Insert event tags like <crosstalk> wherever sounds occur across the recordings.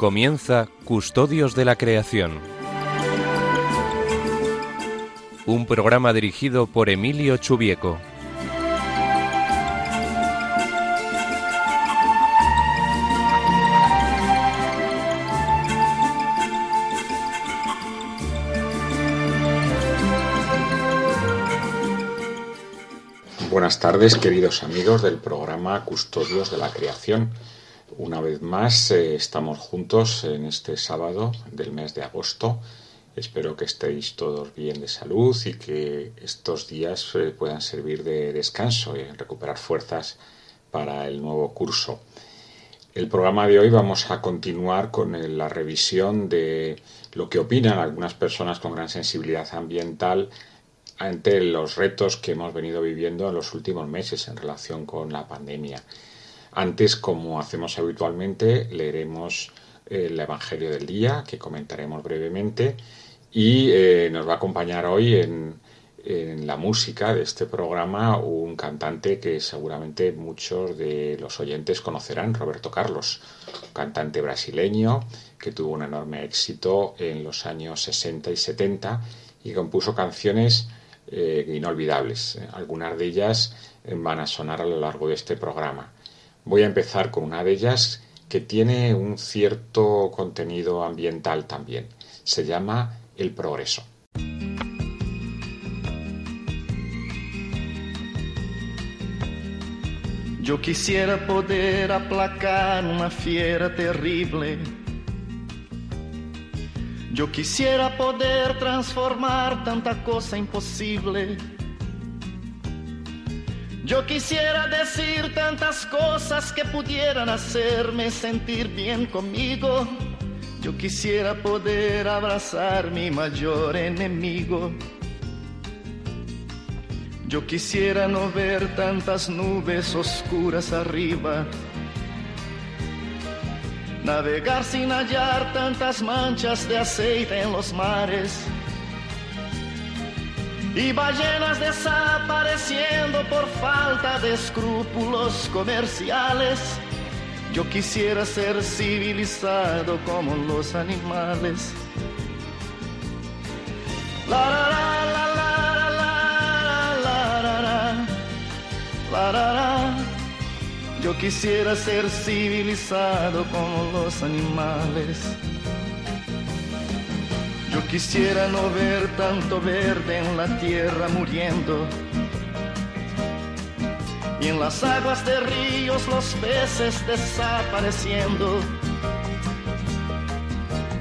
Comienza Custodios de la Creación. Un programa dirigido por Emilio Chubieco. Buenas tardes, queridos amigos del programa Custodios de la Creación. Una vez más eh, estamos juntos en este sábado del mes de agosto. Espero que estéis todos bien de salud y que estos días eh, puedan servir de descanso y recuperar fuerzas para el nuevo curso. El programa de hoy vamos a continuar con la revisión de lo que opinan algunas personas con gran sensibilidad ambiental ante los retos que hemos venido viviendo en los últimos meses en relación con la pandemia. Antes, como hacemos habitualmente, leeremos el Evangelio del día, que comentaremos brevemente, y eh, nos va a acompañar hoy en, la música de este programa un cantante que seguramente muchos de los oyentes conocerán, Roberto Carlos, un cantante brasileño que tuvo un enorme éxito en los años 60 y 70 y compuso canciones eh, inolvidables. Algunas de ellas van a sonar a lo largo de este programa. Voy a empezar con una de ellas que tiene un cierto contenido ambiental también. Se llama El Progreso. Yo quisiera poder aplacar una fiera terrible. Yo quisiera poder transformar tanta cosa imposible yo quisiera decir tantas cosas que pudieran hacerme sentir bien conmigo. Yo quisiera poder abrazar mi mayor enemigo. Yo quisiera no ver tantas nubes oscuras arriba. Navegar sin hallar tantas manchas de aceite en los mares y ballenas desapareciendo por falta de escrúpulos comerciales. Yo quisiera ser civilizado como los animales. La, la, la, la, la, la, la, Yo quisiera ser civilizado como los animales. Yo quisiera no ver tanto verde en la tierra muriendo. Y en las aguas de ríos los peces desapareciendo.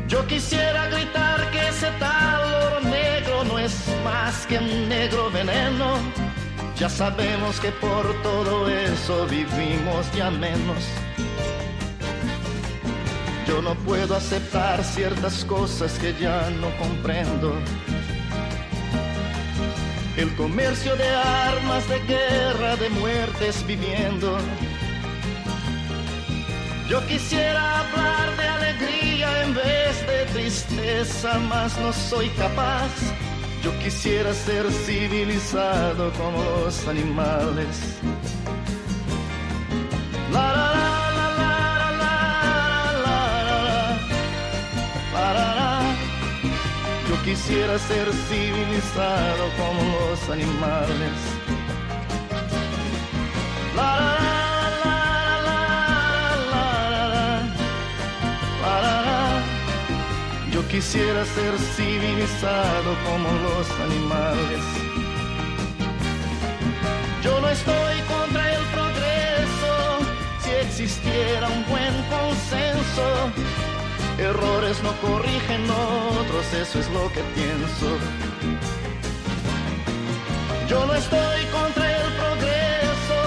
Yo quisiera gritar que ese tal oro negro no es más que un negro veneno. Ya sabemos que por todo eso vivimos ya menos. Yo no puedo aceptar ciertas cosas que ya no comprendo. El comercio de armas, de guerra, de muertes viviendo. Yo quisiera hablar de alegría en vez de tristeza, mas no soy capaz. Yo quisiera ser civilizado como los animales. Quisiera ser civilizado como los animales. La, la, Yo quisiera ser civilizado como los animales. Yo no estoy contra el progreso si existiera un buen consenso Errores no corrigen otros, eso es lo que pienso. Yo no estoy contra el progreso,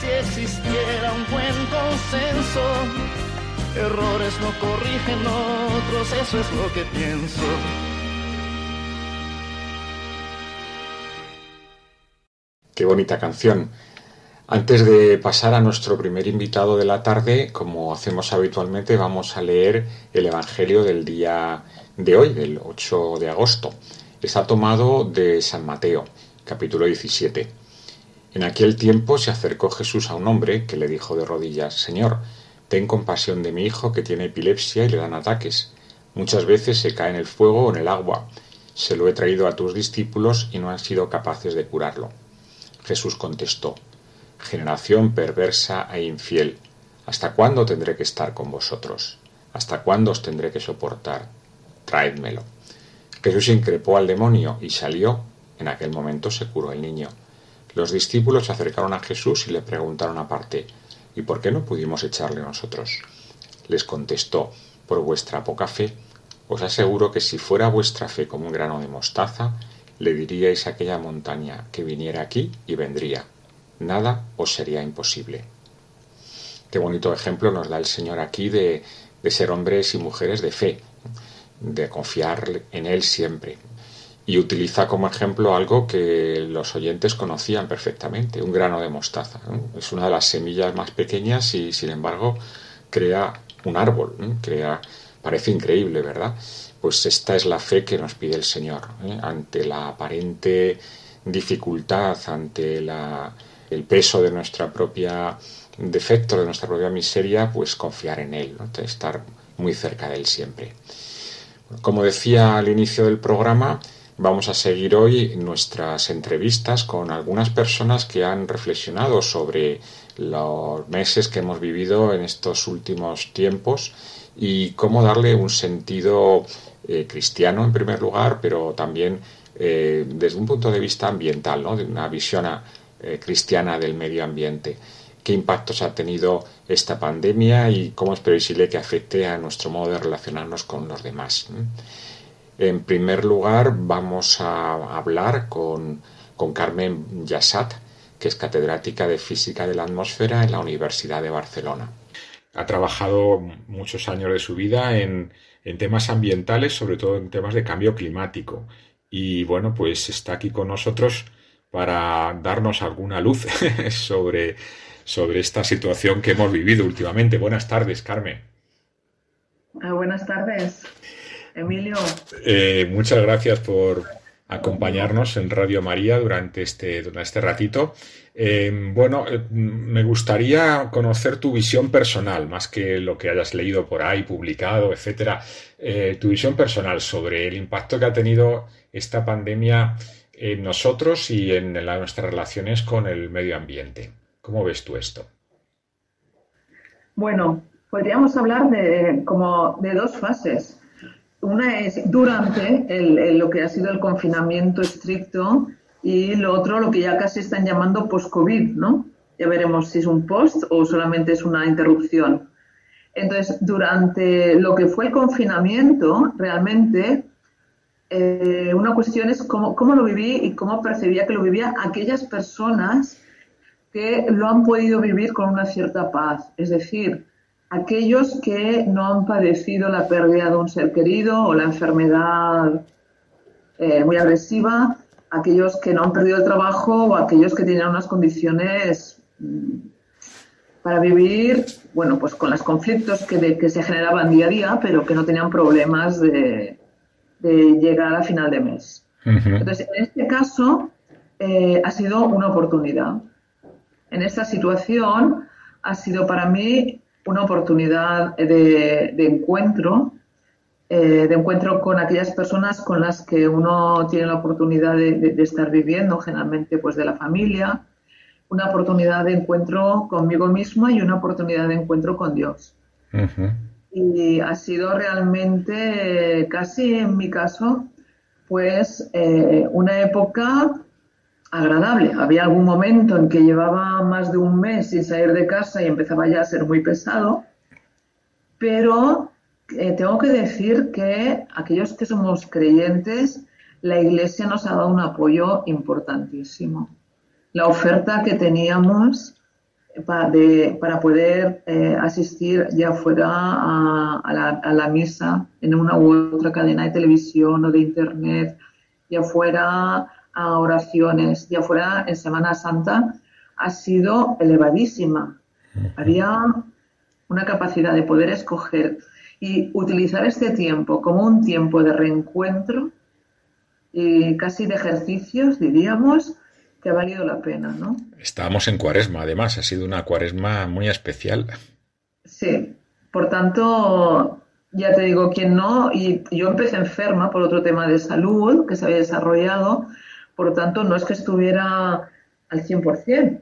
si existiera un buen consenso. Errores no corrigen otros, eso es lo que pienso. Qué bonita canción. Antes de pasar a nuestro primer invitado de la tarde, como hacemos habitualmente, vamos a leer el Evangelio del día de hoy, del 8 de agosto. Está tomado de San Mateo, capítulo 17. En aquel tiempo se acercó Jesús a un hombre que le dijo de rodillas, Señor, ten compasión de mi hijo que tiene epilepsia y le dan ataques. Muchas veces se cae en el fuego o en el agua. Se lo he traído a tus discípulos y no han sido capaces de curarlo. Jesús contestó, Generación perversa e infiel, ¿hasta cuándo tendré que estar con vosotros? ¿Hasta cuándo os tendré que soportar? Traédmelo. Jesús increpó al demonio y salió. En aquel momento se curó el niño. Los discípulos se acercaron a Jesús y le preguntaron aparte, ¿y por qué no pudimos echarle nosotros? Les contestó, por vuestra poca fe, os aseguro que si fuera vuestra fe como un grano de mostaza, le diríais a aquella montaña que viniera aquí y vendría. Nada os sería imposible. Qué bonito ejemplo nos da el Señor aquí de, ser hombres y mujeres de fe, de confiar en Él siempre. Y utiliza como ejemplo algo que los oyentes conocían perfectamente, un grano de mostaza. Es una de las semillas más pequeñas y sin embargo crea un árbol, crea, parece increíble, ¿verdad? Pues esta es la fe que nos pide el Señor, ¿eh? ante la aparente dificultad, ante la, el peso de nuestra propia defecto, de nuestra propia miseria, pues confiar en Él, estar muy cerca de Él siempre. Como decía al inicio del programa, vamos a seguir hoy nuestras entrevistas con algunas personas que han reflexionado sobre los meses que hemos vivido en estos últimos tiempos y cómo darle un sentido eh, cristiano en primer lugar, pero también eh, desde un punto de vista ambiental, ¿no? de una visión eh, cristiana del medio ambiente qué impactos ha tenido esta pandemia y cómo es previsible que afecte a nuestro modo de relacionarnos con los demás. En primer lugar, vamos a hablar con, Carmen Yassat, que es catedrática de Física de la Atmósfera en la Universidad de Barcelona. Ha trabajado muchos años de su vida en, en temas ambientales, sobre todo en temas de cambio climático. Y bueno, pues está aquí con nosotros para darnos alguna luz <laughs> sobre sobre esta situación que hemos vivido últimamente. Buenas tardes, Carmen. Ah, buenas tardes, Emilio. Eh, muchas gracias por acompañarnos en Radio María durante este, durante este ratito. Eh, bueno, eh, me gustaría conocer tu visión personal, más que lo que hayas leído por ahí, publicado, etcétera. tu visión personal sobre el impacto que ha tenido esta pandemia en nosotros y en nuestras relaciones con el medio ambiente. ¿Cómo ves tú esto? Bueno, podríamos hablar de, como de dos fases. Una es durante lo que ha sido el confinamiento estricto y lo otro lo que ya casi están llamando post-COVID, ¿no? Ya veremos si es un post o solamente es una interrupción. Entonces, durante lo que fue el confinamiento, realmente eh, una cuestión es cómo, lo viví y cómo percibía que lo vivía aquellas personas que lo han podido vivir con una cierta paz. Es decir, aquellos que no han padecido la pérdida de un ser querido o la enfermedad eh, muy agresiva, aquellos que no han perdido el trabajo o aquellos que tienen unas condiciones mm, para vivir, bueno, pues con los conflictos que, que, se generaban día a día, pero que no tenían problemas de, llegar a final de mes. Entonces, en este caso, eh, ha sido una oportunidad en esta situación ha sido para mí una oportunidad de, encuentro, eh, de encuentro con aquellas personas con las que uno tiene la oportunidad de, estar viviendo, generalmente pues de la familia, una oportunidad de encuentro conmigo misma y una oportunidad de encuentro con Dios. Y ha sido realmente, casi en mi caso, pues eh, una época agradable. Había algún momento en que llevaba más de un mes sin salir de casa y empezaba ya a ser muy pesado, pero eh, tengo que decir que aquellos que somos creyentes, la Iglesia nos ha dado un apoyo importantísimo. La oferta que teníamos para, para poder eh, asistir ya fuera a, la, a la misa en una u otra cadena de televisión o de internet, ya fuera a oraciones, ya fuera en Semana Santa, ha sido elevadísima. Había una capacidad de poder escoger y utilizar este tiempo como un tiempo de reencuentro y casi de ejercicios, diríamos, que ha valido la pena, ¿no? Estábamos en cuaresma, además, ha sido una cuaresma muy especial. Sí, por tanto, ya te digo, quien no, y yo empecé enferma por otro tema de salud que se había desarrollado, por lo tanto, no es que estuviera al 100%,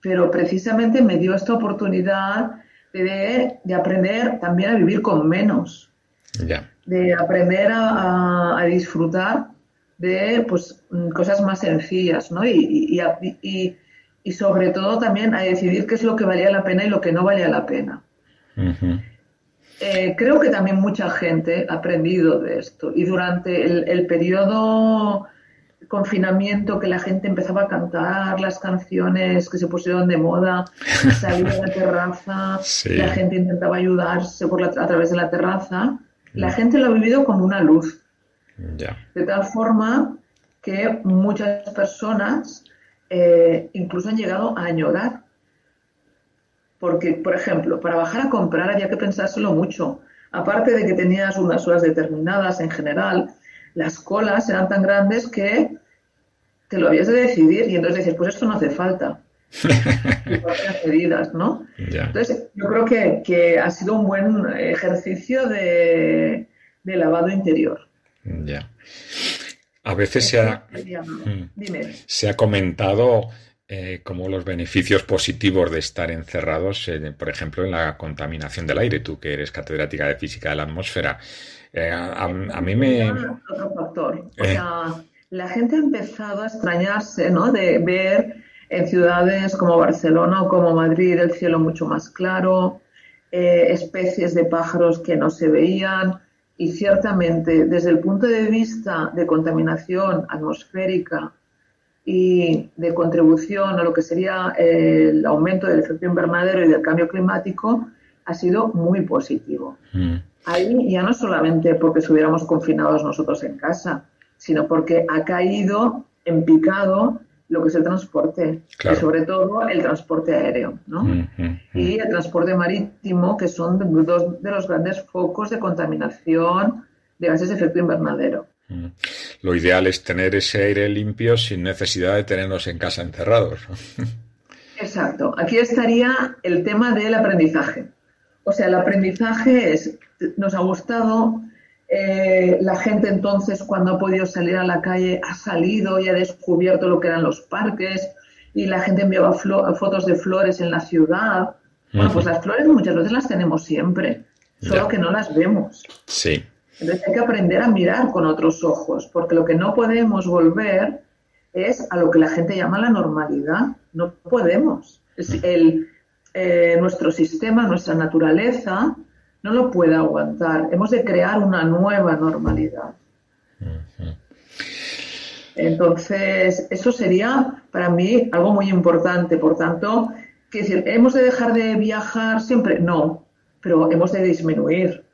pero precisamente me dio esta oportunidad de, de aprender también a vivir con menos, de aprender a, a, disfrutar de pues, cosas más sencillas, ¿no? Y, y, y, sobre todo también a decidir qué es lo que valía la pena y lo que no valía la pena. Eh, creo que también mucha gente ha aprendido de esto y durante el, el periodo confinamiento que la gente empezaba a cantar las canciones que se pusieron de moda, <laughs> salir a la terraza, la gente intentaba ayudarse por la, a través de la terraza, la mm. gente lo ha vivido como una luz. De tal forma que muchas personas eh, incluso han llegado a añorar. Porque, por ejemplo, para bajar a comprar había que pensárselo mucho. Aparte de que tenías unas horas determinadas en general, las colas eran tan grandes que te lo habías de decidir y entonces dices, pues esto no hace falta. <laughs> medidas, ¿no? Entonces, yo creo que, ha sido un buen ejercicio de, lavado interior. Ya. A veces se ha, mm. se ha comentado eh, como los beneficios positivos de estar encerrados, por ejemplo, en la contaminación del aire. Tú que eres catedrática de física de la atmósfera, eh, a, mí me... Otro factor. O eh. sea, la gente ha empezado a extrañarse, ¿no? De ver en ciudades como Barcelona o como Madrid el cielo mucho más claro, eh, especies de pájaros que no se veían y ciertamente desde el punto de vista de contaminación atmosférica y de contribución a lo que sería el aumento del efecto invernadero y del cambio climático ha sido muy positivo. Mm. Ahí ya no solamente porque estuviéramos confinados nosotros en casa, sino porque ha caído en picado lo que es el transporte, y sobre todo el transporte aéreo, ¿no? Mm, mm, mm. Y el transporte marítimo, que son dos de los grandes focos de contaminación de gases de efecto invernadero. Lo ideal es tener ese aire limpio sin necesidad de tenernos en casa encerrados. <laughs> Exacto. Aquí estaría el tema del aprendizaje. O sea, el aprendizaje es, nos ha gustado, eh, la gente entonces, cuando ha podido salir a la calle, ha salido y ha descubierto lo que eran los parques y la gente enviaba fotos de flores en la ciudad. Bueno, pues las flores muchas veces las tenemos siempre, solo que no las vemos. Sí. Entonces hay que aprender a mirar con otros ojos, porque lo que no podemos volver es a lo que la gente llama la normalidad. No podemos. Es el, eh, nuestro sistema, nuestra naturaleza, no lo puede aguantar. Hemos de crear una nueva normalidad. Entonces, eso sería para mí algo muy importante. Por tanto, que decir, ¿hemos de dejar de viajar siempre? No, pero hemos de disminuir.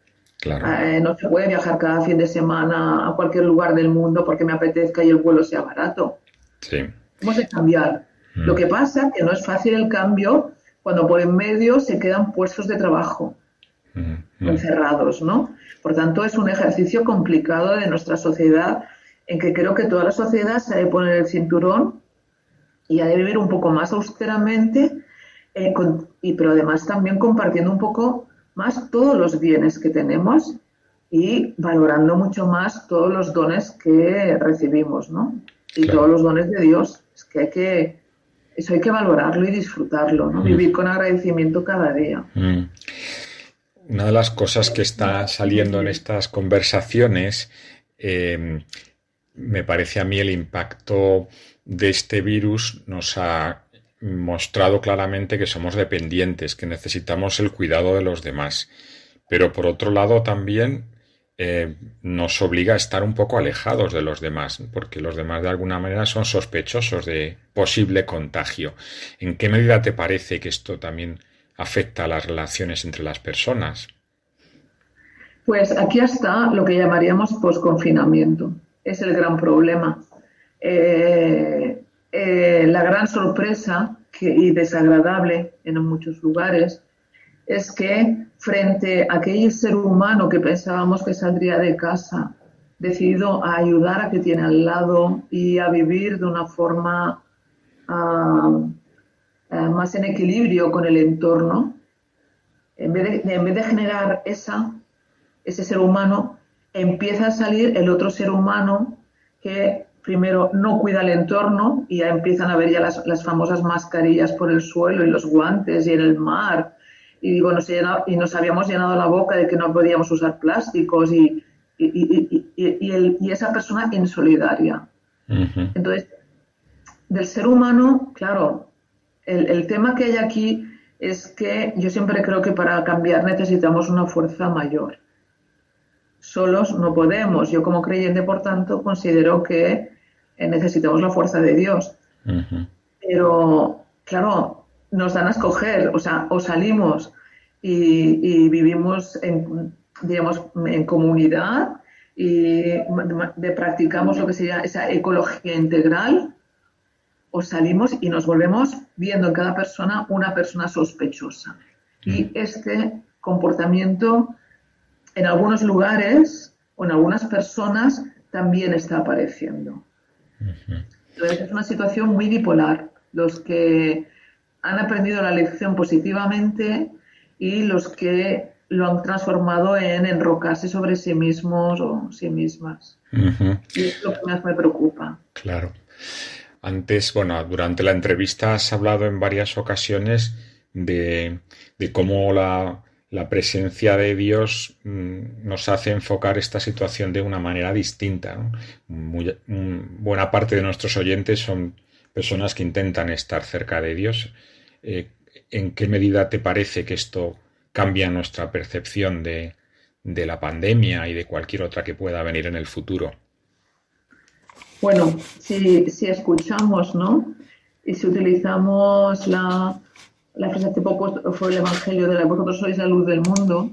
Eh, no se puede viajar cada fin de semana a cualquier lugar del mundo porque me apetezca y el vuelo sea barato. Sí. Hemos de cambiar. Lo que pasa es que no es fácil el cambio cuando por en medio se quedan puestos de trabajo encerrados, ¿no? Por tanto, es un ejercicio complicado de nuestra sociedad en que creo que toda la sociedad se debe poner el cinturón y ha de vivir un poco más austeramente, eh, y, pero además también compartiendo un poco más todos los bienes que tenemos y valorando mucho más todos los dones que recibimos, ¿no? Y todos los dones de Dios. Es que hay que, eso hay que valorarlo y disfrutarlo, ¿no? Vivir con agradecimiento cada día. Mm una de las cosas que está saliendo en estas conversaciones, eh, me parece a mí el impacto de este virus nos ha mostrado claramente que somos dependientes, que necesitamos el cuidado de los demás. Pero por otro lado también eh, nos obliga a estar un poco alejados de los demás, porque los demás de alguna manera son sospechosos de posible contagio. ¿En qué medida te parece que esto también afecta a las relaciones entre las personas? Pues aquí está lo que llamaríamos posconfinamiento. Es el gran problema. Eh, eh, la gran sorpresa y desagradable en muchos lugares es que frente a aquel ser humano que pensábamos que saldría de casa, decidido a ayudar a que tiene al lado y a vivir de una forma ah, eh, más en equilibrio con el entorno, en vez de, en vez de generar esa, ese ser humano, empieza a salir el otro ser humano que primero no cuida el entorno y ya empiezan a ver ya las, las famosas mascarillas por el suelo y los guantes y en el mar. Y digo, nos, y nos habíamos llenado la boca de que no podíamos usar plásticos y, y, y, y esa persona insolidaria. Entonces, del ser humano, claro, el, el, tema que hay aquí es que yo siempre creo que para cambiar necesitamos una fuerza mayor. Solos no podemos. Yo como creyente, por tanto, considero que eh, necesitamos la fuerza de Dios. Pero, claro, nos dan a escoger, o sea, o salimos y, vivimos en, digamos, en comunidad y de, practicamos lo que sería esa ecología integral, o salimos y nos volvemos viendo en cada persona una persona sospechosa. Y mm. este comportamiento en algunos lugares o en algunas personas también está apareciendo. Entonces es una situación muy bipolar. Los que han aprendido la lección positivamente y los que lo han transformado en enrocarse sobre sí mismos o sí mismas. Y es lo que más me preocupa. Claro. Antes, bueno, durante la entrevista has hablado en varias ocasiones de, cómo la, presencia de Dios mm, nos hace enfocar esta situación de una manera distinta. Mm, buena parte de nuestros oyentes son personas que intentan estar cerca de Dios. Eh, ¿En qué medida te parece que esto cambia nuestra percepción de, de la pandemia y de cualquier otra que pueda venir en el futuro? Bueno, si, si escuchamos, ¿no? Y si utilizamos la, frase hace poco fue el Evangelio de la vosotros sois la luz del mundo,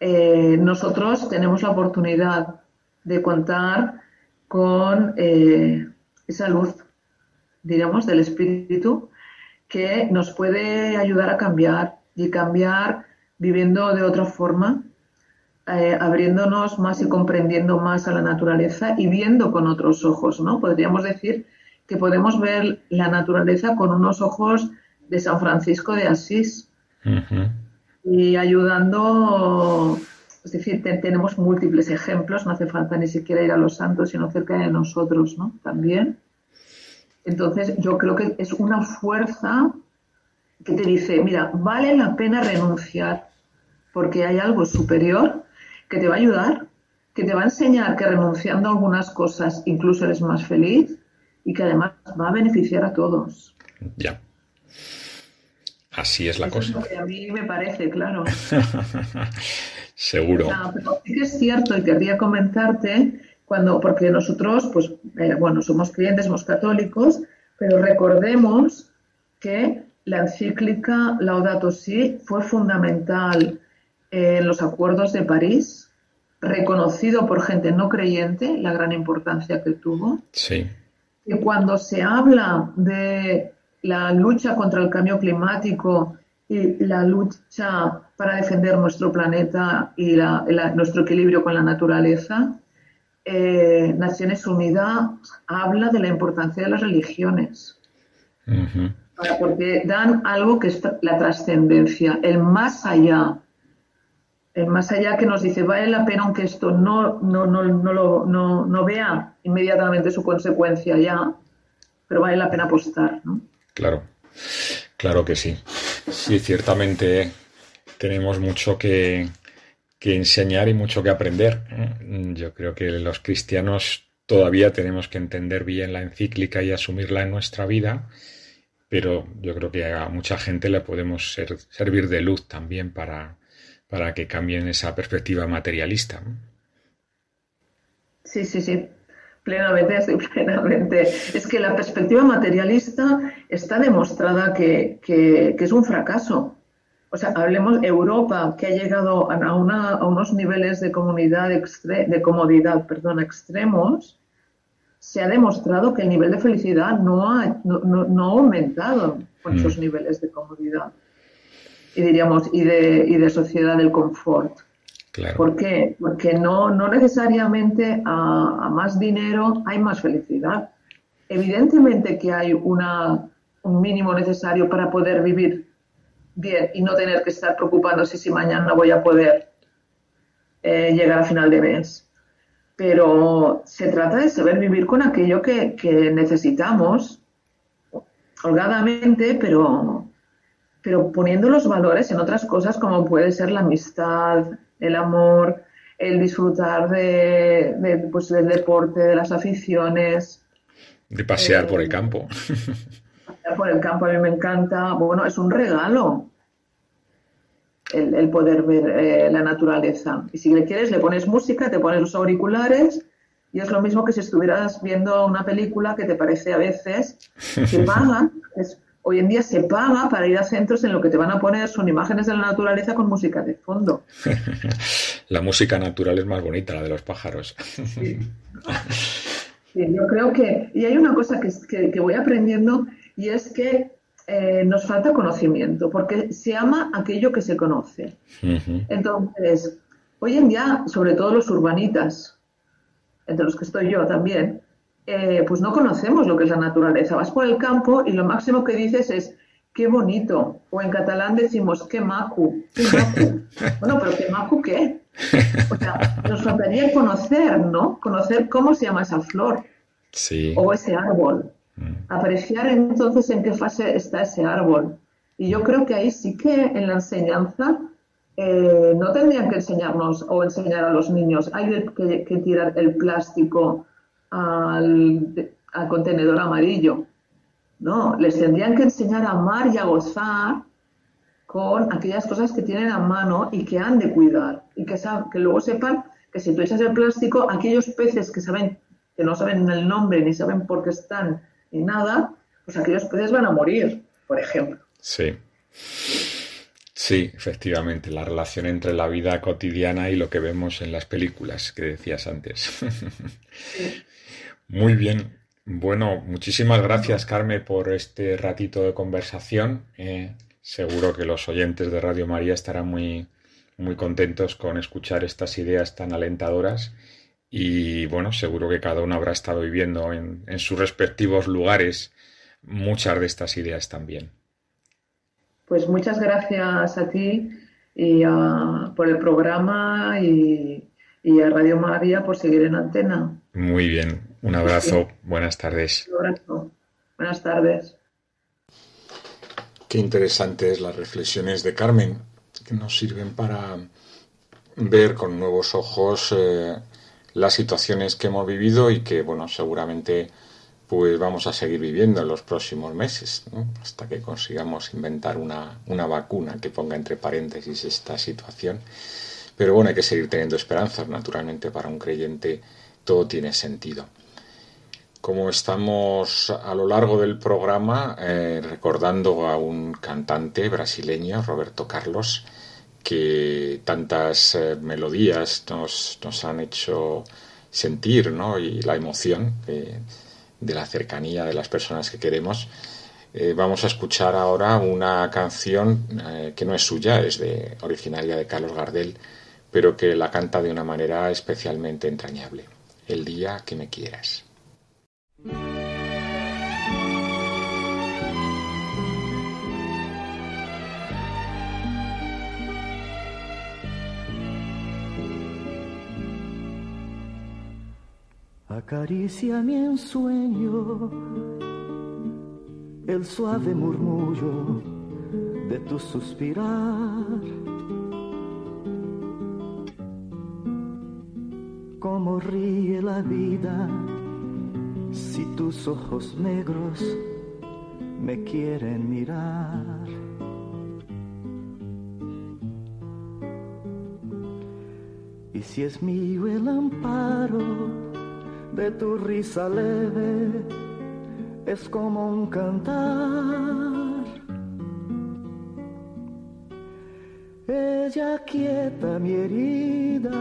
eh, nosotros tenemos la oportunidad de contar con eh, esa luz, diríamos, del Espíritu, que nos puede ayudar a cambiar y cambiar viviendo de otra forma eh, abriéndonos más y comprendiendo más a la naturaleza y viendo con otros ojos, ¿no? Podríamos decir que podemos ver la naturaleza con unos ojos de San Francisco de Asís y ayudando, es decir, tenemos múltiples ejemplos, no hace falta ni siquiera ir a los santos, sino cerca de nosotros, ¿no? También. Entonces, yo creo que es una fuerza que te dice, mira, vale la pena renunciar porque hay algo superior que te va a ayudar, que te va a enseñar que renunciando a algunas cosas incluso eres más feliz y que además va a beneficiar a todos. Ya. Así es la cosa. a mí me parece, claro. <laughs> Seguro. pero sí que es cierto y querría comentarte cuando, porque nosotros, pues, eh, bueno, somos clientes, somos católicos, pero recordemos que la encíclica Laudato Si fue fundamental en los acuerdos de París, reconocido por gente no creyente la gran importancia que tuvo. Sí. Y cuando se habla de la lucha contra el cambio climático y la lucha para defender nuestro planeta y nuestro equilibrio con la naturaleza, eh, Naciones Unidas habla de la importancia de las religiones. Porque dan algo que es la trascendencia, el más allá más allá que nos dice, vale la pena aunque esto no, no, no, no, lo, no, no vea inmediatamente su consecuencia ya, pero vale la pena apostar, ¿no? Claro, claro que sí. Sí, ciertamente tenemos mucho que, que enseñar y mucho que aprender. Yo creo que los cristianos todavía tenemos que entender bien la encíclica y asumirla en nuestra vida, pero yo creo que a mucha gente le podemos servir de luz también para, para que cambien esa perspectiva materialista. Sí, sí, sí, plenamente, <laughs> sí, plenamente. Es que la perspectiva materialista está demostrada que, es un fracaso. O sea, hablemos Europa, que ha llegado a, una, a unos niveles de, comunidad de comodidad perdón, extremos, se ha demostrado que el nivel de felicidad no ha, no, ha aumentado con mm. esos niveles de comodidad y diríamos, y de, y de sociedad del confort. ¿Por qué? Porque no, no necesariamente a, más dinero hay más felicidad. Evidentemente que hay una, un mínimo necesario para poder vivir bien y no tener que estar preocupándose si mañana voy a poder eh, llegar a final de mes. Pero se trata de saber vivir con aquello que, que necesitamos, holgadamente, pero, pero poniendo los valores en otras cosas como puede ser la amistad, el amor, el disfrutar de, pues, del deporte, de las aficiones. De pasear por el eh, campo. Pasear por el campo a mí me encanta. Bueno, es un regalo el, poder ver eh, la naturaleza. Y si le quieres, le pones música, te pones los auriculares y es lo mismo que si estuvieras viendo una película que te parece a veces que <laughs> paga. Hoy en día se paga para ir a centros en lo que te van a poner son imágenes de la naturaleza con música de fondo. <laughs> la música natural es más bonita, la de los pájaros. Sí. yo creo que... Y hay una cosa que, que, voy aprendiendo y es que eh, nos falta conocimiento, porque se ama aquello que se conoce. Entonces, hoy en día, sobre todo los urbanitas, entre los que estoy yo también, eh, pues no conocemos lo que es la naturaleza. Vas por el campo y lo máximo que dices es qué bonito. O en catalán decimos qué macu. Qué macu. <laughs> bueno, pero qué macu qué. O sea, nos faltaría conocer, ¿no? Conocer cómo se llama esa flor. Sí. O ese árbol. Mm. Apreciar entonces en qué fase está ese árbol. Y yo creo que ahí sí que en la enseñanza eh, no tendrían que enseñarnos o enseñar a los niños, hay que, tirar el plástico al, contenedor amarillo. No, les tendrían que enseñar a amar y a gozar con aquellas cosas que tienen a mano y que han de cuidar. Y que, que luego sepan que si tú echas el plástico, aquellos peces que saben, que no saben el nombre ni saben por qué están ni nada, pues aquellos peces van a morir, por ejemplo. Sí. Sí, efectivamente, la relación entre la vida cotidiana y lo que vemos en las películas que decías antes. Muy bien. Bueno, muchísimas gracias, Carmen, por este ratito de conversación. Eh, seguro que los oyentes de Radio María estarán muy, muy contentos con escuchar estas ideas tan alentadoras. Y bueno, seguro que cada uno habrá estado viviendo en, en sus respectivos lugares muchas de estas ideas también. Pues muchas gracias a ti y por el programa y, a Radio María por seguir en antena. Muy bien, un abrazo, buenas tardes. Un abrazo, buenas tardes. Qué interesantes las reflexiones de Carmen, que nos sirven para ver con nuevos ojos eh, las situaciones que hemos vivido y que, bueno, seguramente pues vamos a seguir viviendo en los próximos meses, hasta que consigamos inventar una, una, vacuna que ponga entre paréntesis esta situación. Pero bueno, hay que seguir teniendo esperanzas, naturalmente, para un creyente todo tiene sentido. Como estamos a lo largo del programa eh, recordando a un cantante brasileño, Roberto Carlos, que tantas eh, melodías nos, han hecho sentir, ¿no? Y la emoción de la cercanía de las personas que queremos. Eh, vamos a escuchar ahora una canción que no es suya, es de originaria de Carlos Gardel, pero que la canta de una manera especialmente entrañable. El día que me quieras. Acaricia mi ensueño el suave murmullo de tu suspirar. Cómo ríe la vida si tus ojos negros me quieren mirar. Y si es mío el amparo, de tu risa leve es como un cantar. Ella quieta mi herida,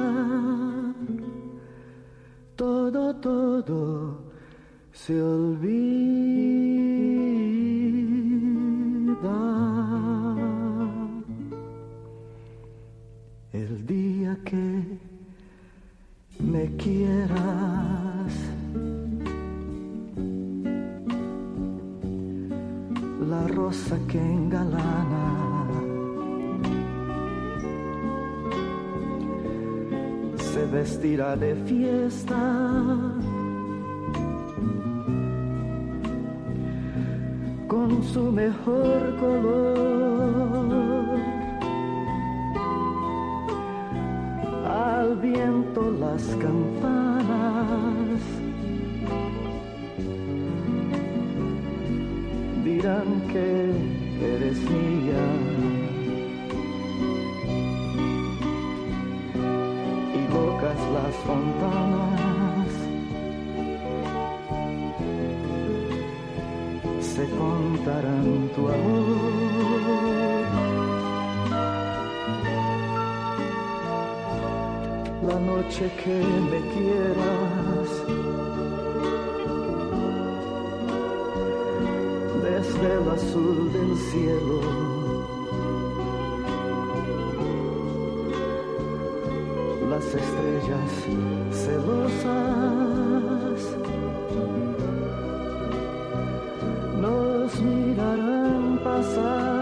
todo, todo se olvida el día que me quieras. La rosa que engalana se vestirá de fiesta. Con su mejor color. Al viento las campanas dirán que eres mía. Y bocas las fontanas. Se tu amor. La noche que me quieras. desde el azul del cielo. Las estrellas celosas sun.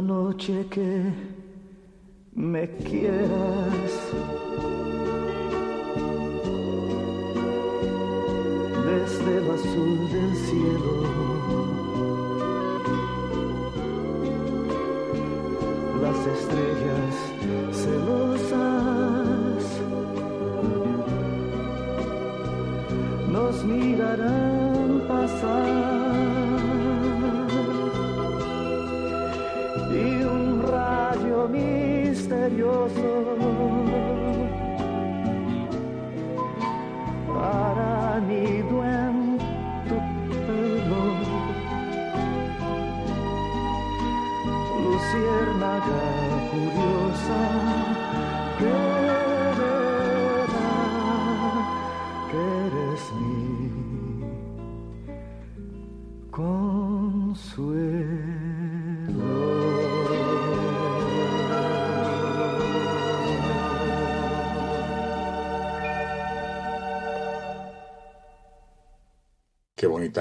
Noche que me quieras. Desde el azul del cielo. Las estrellas misterioso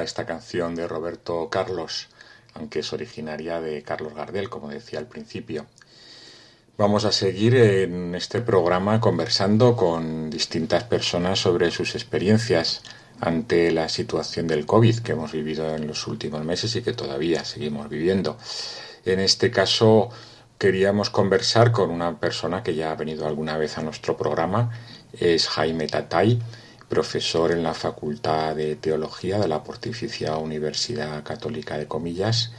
Esta canción de Roberto Carlos, aunque es originaria de Carlos Gardel, como decía al principio. Vamos a seguir en este programa conversando con distintas personas sobre sus experiencias ante la situación del COVID que hemos vivido en los últimos meses y que todavía seguimos viviendo. En este caso queríamos conversar con una persona que ya ha venido alguna vez a nuestro programa, es Jaime Tatay, profesor en la Facultad de Teología de la Pontificia Universidad Católica de Comillas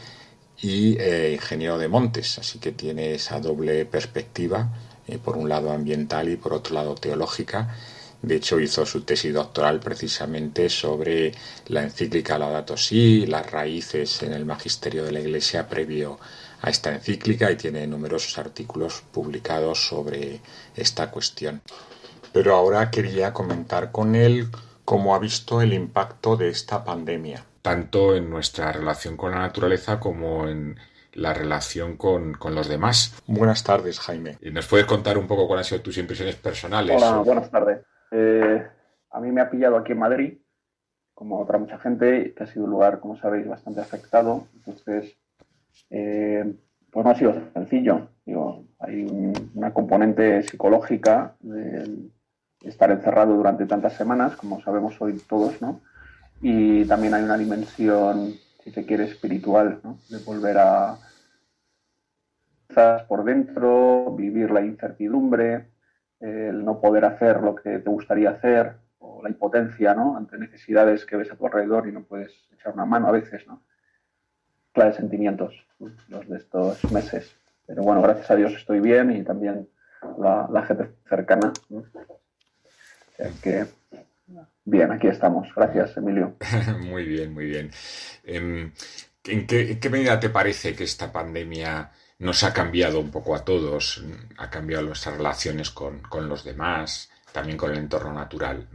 y eh, ingeniero de montes, así que tiene esa doble perspectiva, eh, por un lado ambiental y por otro lado teológica. De hecho, hizo su tesis doctoral precisamente sobre la encíclica Laudato Si, las raíces en el magisterio de la Iglesia previo a esta encíclica y tiene numerosos artículos publicados sobre esta cuestión. Pero ahora quería comentar con él cómo ha visto el impacto de esta pandemia, tanto en nuestra relación con la naturaleza como en la relación con, con los demás. Buenas tardes, Jaime. ¿Y ¿Nos puedes contar un poco cuáles han sido tus impresiones personales? Hola, buenas tardes. Eh, a mí me ha pillado aquí en Madrid, como otra mucha gente, que ha sido un lugar, como sabéis, bastante afectado. Entonces, eh, pues no ha sido sencillo. Digo, hay un- una componente psicológica de estar encerrado durante tantas semanas, como sabemos hoy todos, ¿no? Y también hay una dimensión, si se quiere, espiritual, ¿no? De volver a por dentro, vivir la incertidumbre, el no poder hacer lo que te gustaría hacer, o la impotencia, ¿no? Ante necesidades que ves a tu alrededor y no puedes echar una mano a veces, ¿no? Claves sentimientos, ¿no? los de estos meses. Pero bueno, gracias a Dios estoy bien y también la, gente cercana. Que, bien, aquí estamos. Gracias, Emilio. <laughs> muy bien, muy bien. Em, ¿En qué, medida te parece que esta pandemia nos ha cambiado un poco a todos? Ha cambiado nuestras relaciones con, los demás, también con el entorno natural.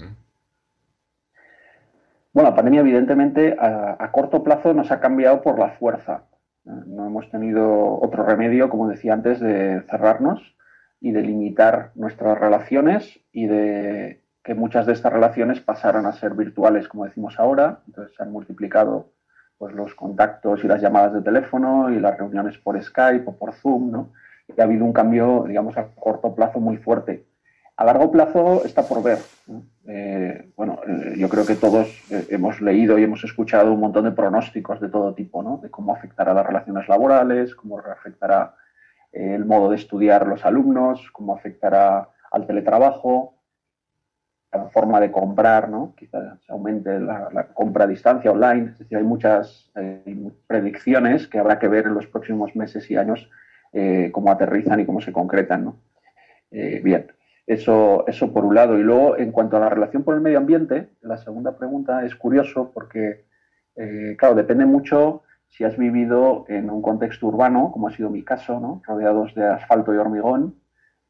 Bueno, la pandemia evidentemente a, corto plazo nos ha cambiado por la fuerza. No hemos tenido otro remedio, como decía antes, de cerrarnos y de limitar nuestras relaciones y de que muchas de estas relaciones pasaran a ser virtuales, como decimos ahora. Entonces se han multiplicado pues los contactos y las llamadas de teléfono y las reuniones por Skype o por Zoom, ¿no? Y ha habido un cambio, digamos, a corto plazo muy fuerte. A largo plazo está por ver. Eh, bueno, eh, yo creo que todos eh, hemos leído y hemos escuchado un montón de pronósticos de todo tipo, ¿no? De cómo afectará las relaciones laborales, cómo afectará el modo de estudiar los alumnos, cómo afectará al teletrabajo, forma de comprar, ¿no? Quizás aumente la, compra a distancia online. Es decir, hay muchas predicciones que habrá que ver en los próximos meses y años eh, cómo aterrizan y cómo se concretan, ¿no? Eh, bien, eso, eso por un lado. Y luego, en cuanto a la relación con el medio ambiente, la segunda pregunta es curioso porque, eh, claro, depende mucho si has vivido en un contexto urbano, como ha sido mi caso, ¿no? rodeados de asfalto y hormigón,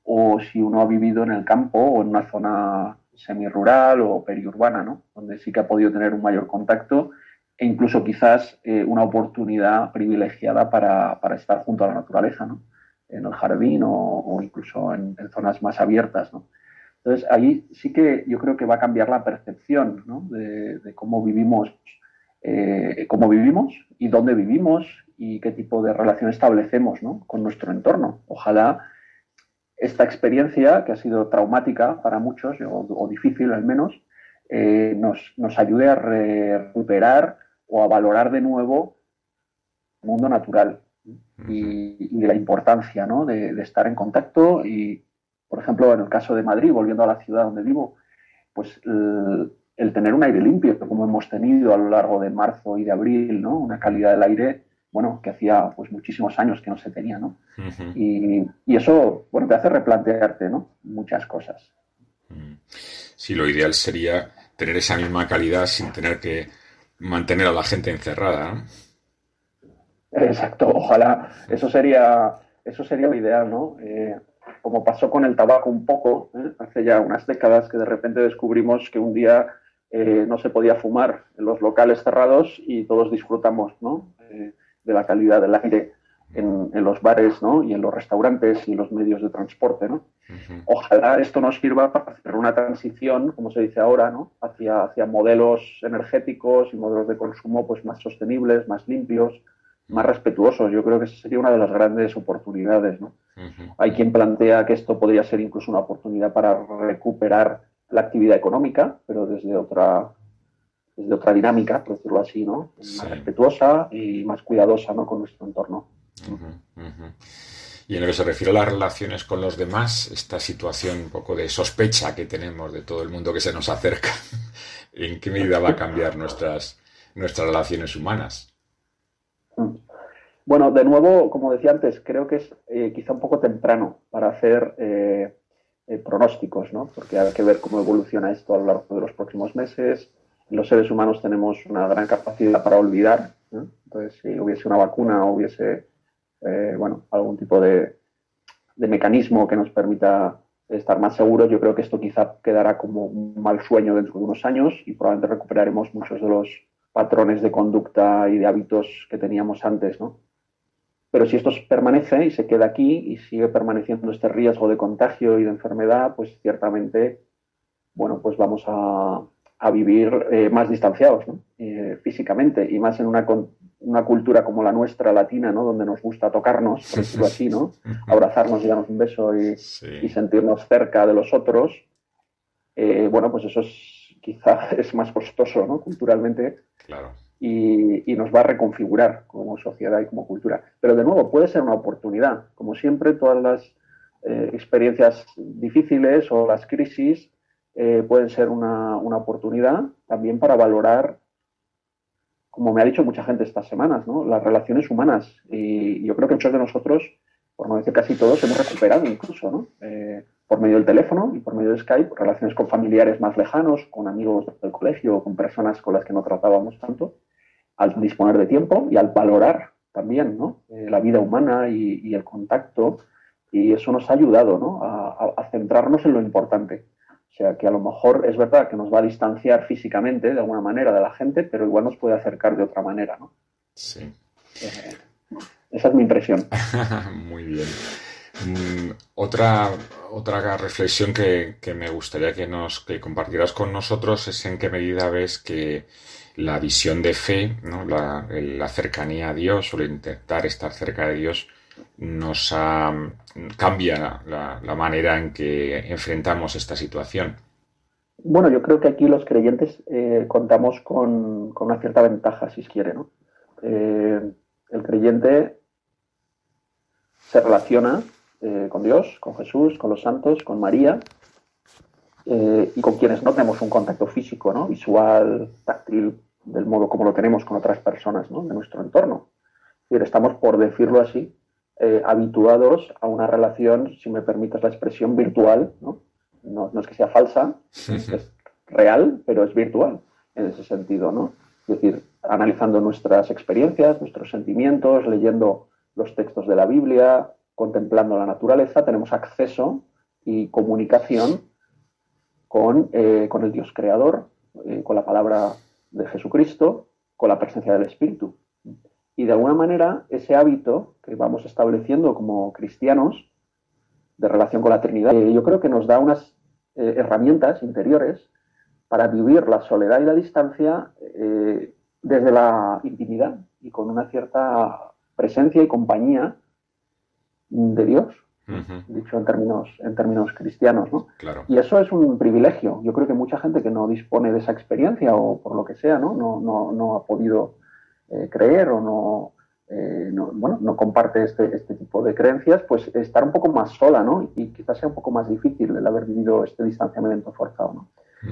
o si uno ha vivido en el campo o en una zona semirural o periurbana, ¿no? donde sí que ha podido tener un mayor contacto e incluso quizás eh, una oportunidad privilegiada para, para, estar junto a la naturaleza, ¿no? en el jardín o, incluso en, zonas más abiertas. ¿no? Entonces, ahí sí que yo creo que va a cambiar la percepción ¿no? de, cómo vivimos, eh, cómo vivimos y dónde vivimos y qué tipo de relación establecemos ¿no? con nuestro entorno. Ojalá esta experiencia, que ha sido traumática para muchos, o, difícil al menos, eh, nos, ayude a recuperar o a valorar de nuevo el mundo natural y, de la importancia de, estar en contacto. Y, por ejemplo, en el caso de Madrid, volviendo a la ciudad donde vivo, pues el, el tener un aire limpio, como hemos tenido a lo largo de marzo y de abril, ¿no? una calidad del aire bueno, que hacía pues muchísimos años que no se tenía, ¿no? y, eso, bueno, te hace replantearte, ¿no? Muchas cosas. Mm. Sí, lo ideal sería tener esa misma calidad sin tener que mantener a la gente encerrada, ¿no? Exacto, ojalá, eso sería, eso sería lo ideal, ¿no? Eh, como pasó con el tabaco un poco, ¿eh? hace ya unas décadas que de repente descubrimos que un día eh, no se podía fumar en los locales cerrados y todos disfrutamos, ¿no? De la calidad del aire en, los bares ¿no? y en los restaurantes y en los medios de transporte. ¿no? Ojalá esto nos sirva para hacer una transición, como se dice ahora, ¿no? hacia, hacia modelos energéticos y modelos de consumo pues, más sostenibles, más limpios, más respetuosos. Yo creo que esa sería una de las grandes oportunidades. ¿no? Hay quien plantea que esto podría ser incluso una oportunidad para recuperar la actividad económica, pero desde otra desde otra dinámica, por decirlo así, ¿no? Más respetuosa y más cuidadosa, ¿no? Con nuestro entorno. Y en lo que se refiere a las relaciones con los demás, esta situación un poco de sospecha que tenemos de todo el mundo que se nos acerca, <laughs> ¿en qué medida va a cambiar nuestras, nuestras relaciones humanas? Mm. Bueno, de nuevo, como decía antes, creo que es eh, quizá un poco temprano para hacer eh, eh, pronósticos, ¿no? Porque hay que ver cómo evoluciona esto a lo largo de los próximos meses, los seres humanos tenemos una gran capacidad para olvidar. Entonces, si hubiese una vacuna o hubiese eh, bueno, algún tipo de, mecanismo que nos permita estar más seguros, yo creo que esto quizá quedará como un mal sueño dentro de unos años y probablemente recuperaremos muchos de los patrones de conducta y de hábitos que teníamos antes, ¿no? Pero si esto permanece y se queda aquí y sigue permaneciendo este riesgo de contagio y de enfermedad, pues ciertamente, bueno, pues vamos a, a vivir eh, más distanciados eh, físicamente y más en una, una, cultura como la nuestra latina, ¿no? donde nos gusta tocarnos, por decirlo así, ¿no? <laughs> abrazarnos y darnos un beso y, sentirnos cerca de los otros. Eh, bueno, pues eso es, quizá <laughs> es más costoso ¿no? culturalmente claro. y, y, nos va a reconfigurar como sociedad y como cultura. Pero de nuevo, puede ser una oportunidad. Como siempre, todas las experiencias difíciles o las crisis eh, pueden ser una, oportunidad también para valorar, como me ha dicho mucha gente estas semanas, ¿no? las relaciones humanas. Y yo creo que muchos de nosotros por no decir casi todos, hemos recuperado incluso, ¿no? Eh, por medio del teléfono y por medio de Skype, relaciones con familiares más lejanos, con amigos del colegio, con personas con las que no tratábamos tanto, al disponer de tiempo y al valorar también ¿no? Eh, la vida humana y, el contacto. Y eso nos ha ayudado ¿no? a, a, centrarnos en lo importante. O sea, que a lo mejor es verdad que nos va a distanciar físicamente de alguna manera de la gente, pero igual nos puede acercar de otra manera. ¿no? Sí. Eh, esa es mi impresión. <laughs> Muy bien. Mm, otra, otra reflexión que, me gustaría que nos que compartieras con nosotros es en qué medida ves que la visión de fe, ¿no? la, la, cercanía a Dios o el intentar estar cerca de Dios nos cambia la, manera en que enfrentamos esta situación. Bueno, yo creo que aquí los creyentes eh, contamos con, una cierta ventaja, si se quiere. ¿no? Eh, el creyente se relaciona eh, con Dios, con Jesús, con los santos, con María, y con quienes no tenemos un contacto físico, ¿no? visual, táctil, del modo como lo tenemos con otras personas de nuestro entorno. Es estamos, por decirlo así, eh, habituados a una relación, si me permites la expresión, virtual. No, no, es que sea falsa, <laughs> es real, pero es virtual en ese sentido. ¿no? Es decir, analizando nuestras experiencias, nuestros sentimientos, leyendo los textos de la Biblia, contemplando la naturaleza, tenemos acceso y comunicación con, eh, con el Dios creador, eh, con la palabra de Jesucristo, con la presencia del Espíritu. Y de alguna manera ese hábito que vamos estableciendo como cristianos de relación con la Trinidad, eh, yo creo que nos da unas herramientas interiores para vivir la soledad y la distancia desde la intimidad y con una cierta presencia y compañía de Dios, dicho en términos, en términos cristianos. ¿no? Y eso es un privilegio. Yo creo que mucha gente que no dispone de esa experiencia o por lo que sea, no, no, no, no ha podido eh, creer o no, eh, no, bueno, no comparte este, este tipo de creencias, pues estar un poco más sola, ¿no? Y quizás sea un poco más difícil el haber vivido este distanciamiento forzado, ¿no?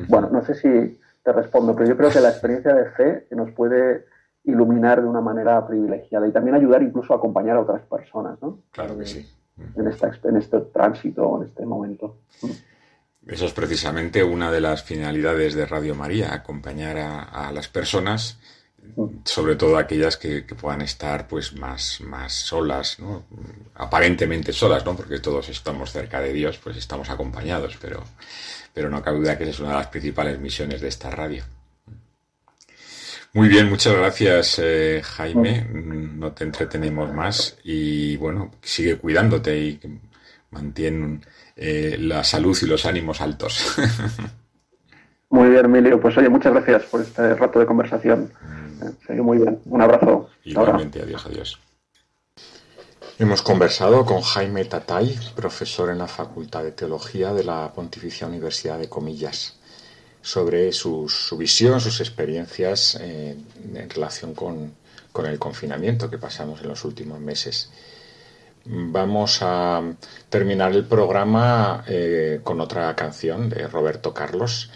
Bueno, no sé si te respondo, pero yo creo que la experiencia de fe nos puede iluminar de una manera privilegiada y también ayudar incluso a acompañar a otras personas, ¿no? Claro que sí. En, en este tránsito, en este momento. Eso es precisamente una de las finalidades de Radio María, acompañar a, las personas, sobre todo aquellas que, puedan estar pues más, más solas, ¿no? aparentemente solas, ¿no? porque todos estamos cerca de Dios, pues estamos acompañados, pero, pero no cabe duda que esa es una de las principales misiones de esta radio. Muy bien, muchas gracias eh, Jaime. No te entretenemos más y bueno, sigue cuidándote y mantén eh, la salud y los ánimos altos. <laughs> Muy bien, Emilio. Pues oye, muchas gracias por este rato de conversación. Mm. muy bien. Un abrazo. Igualmente, adiós, adiós. Hemos conversado con Jaime Tatay, profesor en la Facultad de Teología de la Pontificia Universidad de Comillas sobre su, visión, sus experiencias eh, en relación con, el confinamiento que pasamos en los últimos meses. Vamos a terminar el programa eh, con otra canción de Roberto Carlos.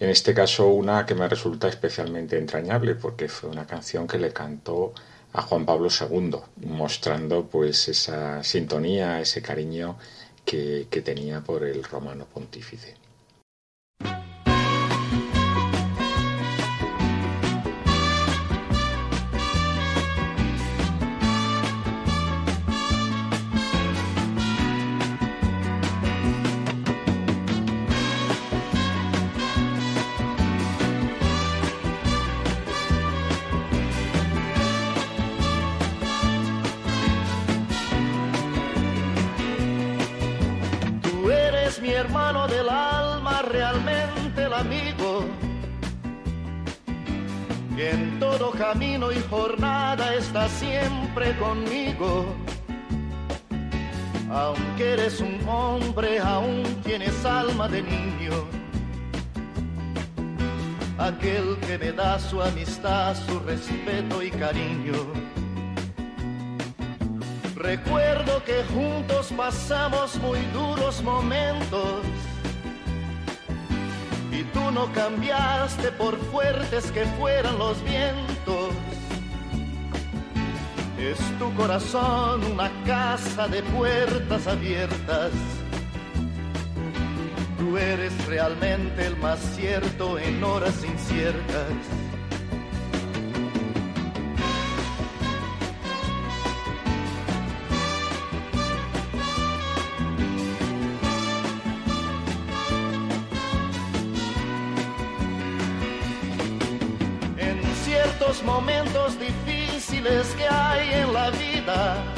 En este caso una que me resulta especialmente entrañable porque fue una canción que le cantó a Juan Pablo II, mostrando pues esa sintonía, ese cariño que, que tenía por el romano pontífice. De niño. Aquel que me da su amistad, su respeto y cariño. Recuerdo que juntos pasamos muy duros momentos y tú no cambiaste por fuertes que fueran los vientos Es tu corazón una casa de puertas abiertas. Tú eres realmente el más cierto en horas inciertas. En ciertos momentos difíciles que hay en la vida,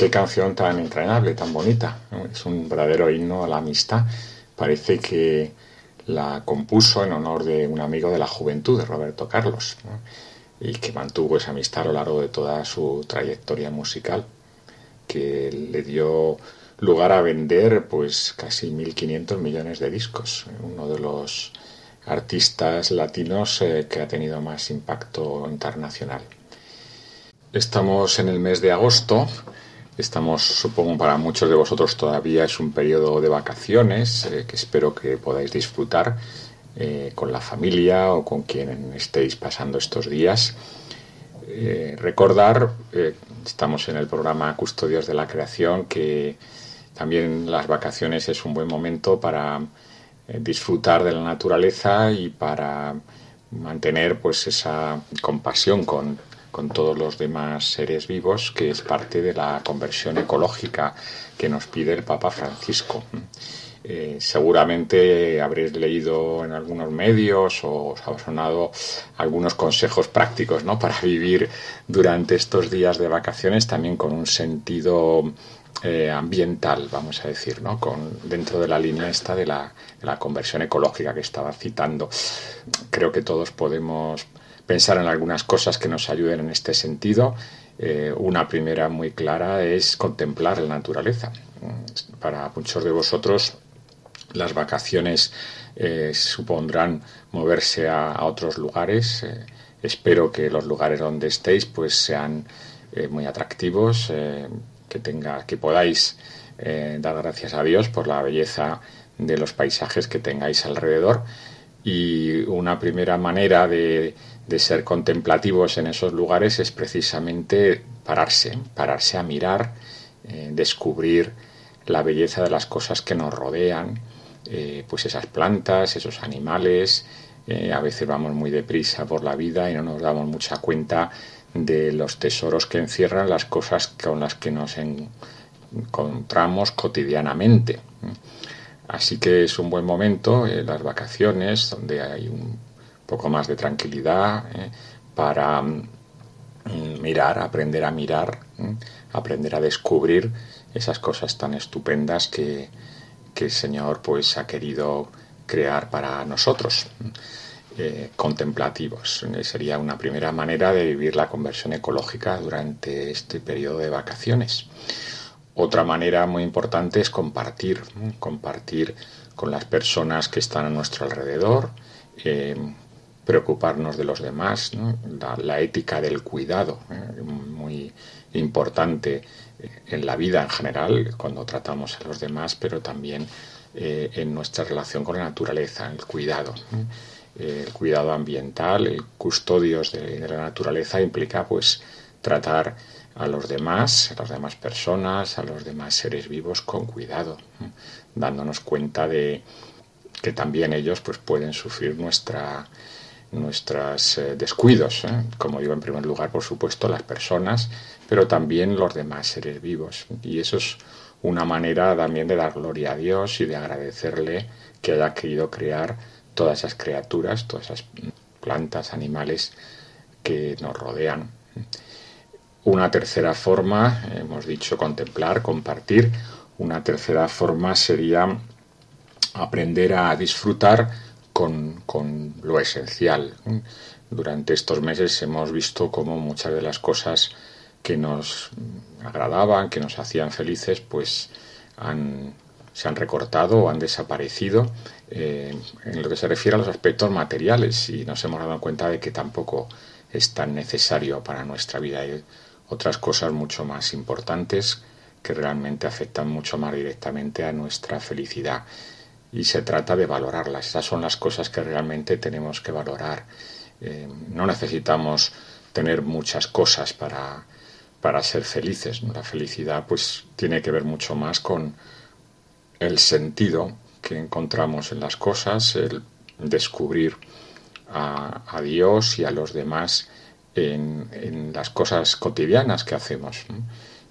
Qué canción tan entrañable, tan bonita. Es un verdadero himno a la amistad. Parece que la compuso en honor de un amigo de la juventud, de Roberto Carlos, ¿no? y que mantuvo esa amistad a lo largo de toda su trayectoria musical, que le dio lugar a vender pues casi 1.500 millones de discos, uno de los artistas latinos eh, que ha tenido más impacto internacional. Estamos en el mes de agosto, estamos, supongo, para muchos de vosotros todavía es un periodo de vacaciones eh, que espero que podáis disfrutar eh, con la familia o con quien estéis pasando estos días. Eh, recordar, eh, estamos en el programa Custodios de la Creación, que también las vacaciones es un buen momento para disfrutar de la naturaleza y para mantener pues esa compasión con, con todos los demás seres vivos, que es parte de la conversión ecológica que nos pide el Papa Francisco. Eh, seguramente habréis leído en algunos medios o os ha sonado algunos consejos prácticos ¿no? para vivir durante estos días de vacaciones también con un sentido eh, ambiental, vamos a decir, ¿no? con, dentro de la línea esta de la, de la conversión ecológica que estaba citando. Creo que todos podemos pensar en algunas cosas que nos ayuden en este sentido. Eh, una primera muy clara es contemplar la naturaleza. Para muchos de vosotros las vacaciones eh, supondrán moverse a, otros lugares. Eh, espero que los lugares donde estéis pues sean muy atractivos, que tenga, que podáis dar gracias a Dios por la belleza de los paisajes que tengáis alrededor. Y una primera manera de, de ser contemplativos en esos lugares es precisamente pararse, pararse a mirar, eh, descubrir la belleza de las cosas que nos rodean, eh, pues esas plantas, esos animales. Eh, a veces vamos muy deprisa por la vida y no nos damos mucha cuenta de los tesoros que encierran las cosas con las que nos encontramos cotidianamente. Así que es un buen momento, las vacaciones, donde hay un poco más de tranquilidad eh, para mm, mirar, aprender a mirar, ¿eh? aprender a descubrir esas cosas tan estupendas que, que el Señor pues ha querido crear para nosotros. eh, contemplativos. Sería una primera manera de vivir la conversión ecológica durante este periodo de vacaciones. Otra manera muy importante es compartir, compartir con las personas que están a nuestro alrededor, preocuparnos de los demás, la, ética del cuidado, ¿eh? muy importante en la vida en general, cuando tratamos a los demás, pero también eh, en nuestra relación con la naturaleza, el cuidado. El cuidado ambiental, el custodios de, la naturaleza implica pues tratar a los demás, a las demás personas, a los demás seres vivos con cuidado, dándonos cuenta de que también ellos pues pueden sufrir nuestra nuestros eh, descuidos, ¿eh? como digo en primer lugar por supuesto las personas, pero también los demás seres vivos. Y eso es una manera también de dar gloria a Dios y de agradecerle que haya querido crear todas esas criaturas, todas esas plantas, animales que nos rodean. Una tercera forma, hemos dicho contemplar, compartir, una tercera forma sería aprender a disfrutar con, lo esencial. Durante estos meses hemos visto cómo muchas de las cosas que nos agradaban, que nos hacían felices, pues se han recortado o han desaparecido eh, en lo que se refiere a los aspectos materiales y nos hemos dado cuenta de que tampoco es tan necesario para nuestra vida. Hay otras cosas mucho más importantes que realmente afectan mucho más directamente a nuestra felicidad y se trata de valorarlas. Esas son las cosas que realmente tenemos que valorar. Eh, no necesitamos tener muchas cosas para, para ser felices. La felicidad pues tiene que ver mucho más con el sentido que encontramos en las cosas, el descubrir a, Dios y a los demás en, las cosas cotidianas que hacemos.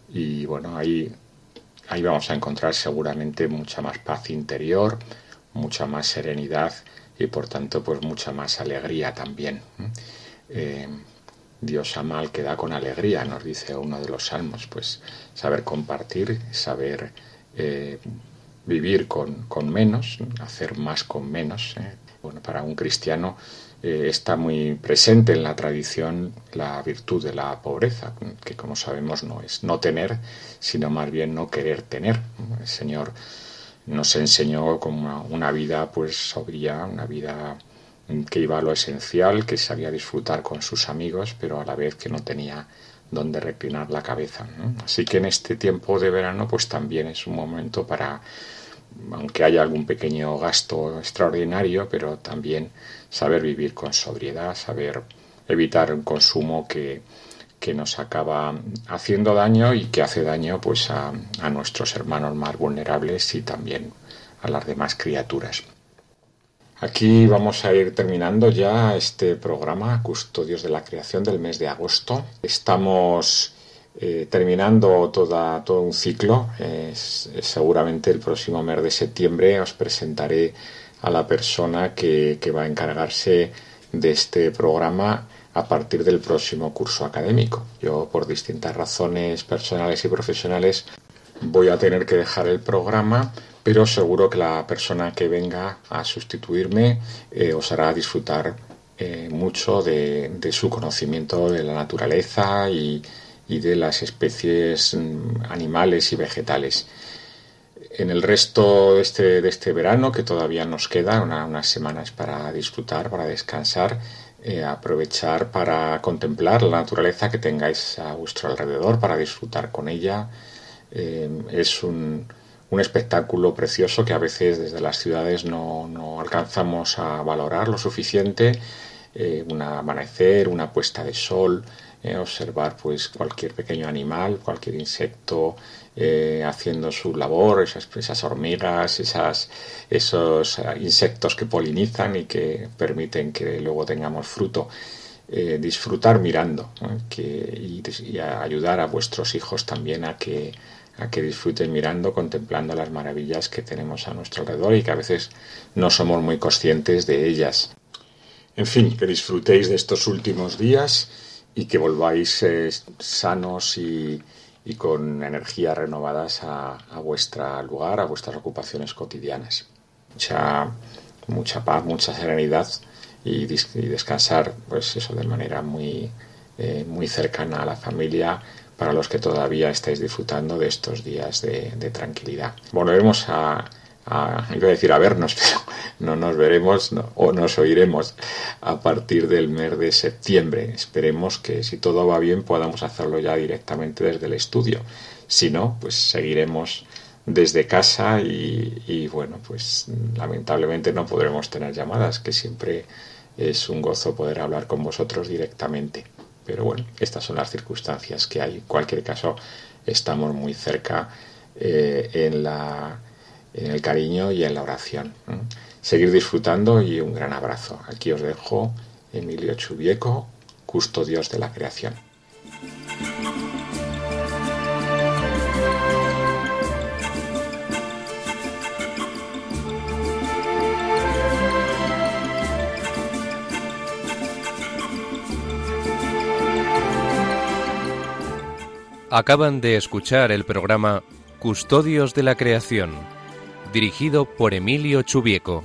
Y bueno, ahí, ahí vamos a encontrar seguramente mucha más paz interior, mucha más serenidad y por tanto pues mucha más alegría también. Eh, Dios ama al que da con alegría, nos dice uno de los salmos, pues saber compartir, saber eh, vivir con, menos, hacer más con menos. Eh. Bueno, para un cristiano eh, está muy presente en la tradición la virtud de la pobreza, que como sabemos no es no tener, sino más bien no querer tener. El Señor nos enseñó como una, vida pues sobria, una vida que iba a lo esencial, que sabía disfrutar con sus amigos, pero a la vez que no tenía donde reclinar la cabeza. Así que en este tiempo de verano, pues también es un momento para, aunque haya algún pequeño gasto extraordinario, pero también saber vivir con sobriedad, saber evitar un consumo que, que nos acaba haciendo daño y que hace daño pues a, a nuestros hermanos más vulnerables y también a las demás criaturas. Aquí vamos a ir terminando ya este programa, Custodios de la Creación del mes de agosto. Estamos eh, terminando toda, todo un ciclo. seguramente el próximo mes de septiembre os presentaré a la persona que, que va a encargarse de este programa a partir del próximo curso académico. Yo, por distintas razones personales y profesionales, voy a tener que dejar el programa pero seguro que la persona que venga a sustituirme eh, os hará disfrutar eh, mucho de, su conocimiento de la naturaleza y, de las especies mm, animales y vegetales. En el resto de este, de este verano, que todavía nos queda unas semanas para disfrutar, para descansar, eh, aprovechar para contemplar la naturaleza que tengáis a vuestro alrededor, para disfrutar con ella. es un, un espectáculo precioso que a veces desde las ciudades no, alcanzamos a valorar lo suficiente. Eh, un amanecer, una puesta de sol, eh, observar pues cualquier pequeño animal, cualquier insecto eh, haciendo su labor, esas, esas hormigas, esas, esos insectos que polinizan y que permiten que luego tengamos fruto. disfrutar mirando que, y ayudar a vuestros hijos también a que a que disfruten mirando, contemplando las maravillas que tenemos a nuestro alrededor y que a veces no somos muy conscientes de ellas. En fin, que disfrutéis de estos últimos días y que volváis eh, sanos y, con energías renovadas a, a vuestro lugar, a vuestras ocupaciones cotidianas. Mucha, mucha paz, mucha serenidad y, descansar, pues eso, de manera muy, eh, muy cercana a la familia para los que todavía estáis disfrutando de estos días de, tranquilidad. Volveremos a, a, iba a decir a vernos, pero <laughs> no nos veremos o nos oiremos a partir del mes de septiembre. Esperemos que si todo va bien podamos hacerlo ya directamente desde el estudio. Si no, pues seguiremos desde casa y, bueno, pues lamentablemente no podremos tener llamadas, que siempre es un gozo poder hablar con vosotros directamente. Pero bueno, estas son las circunstancias que hay. En cualquier caso, estamos muy cerca eh, en, la, en el cariño y en la oración. Seguir disfrutando y un gran abrazo. Aquí os dejo Emilio Chubieco, custodios de la creación. Acaban de escuchar el programa Custodios de la Creación, dirigido por Emilio Chubieco.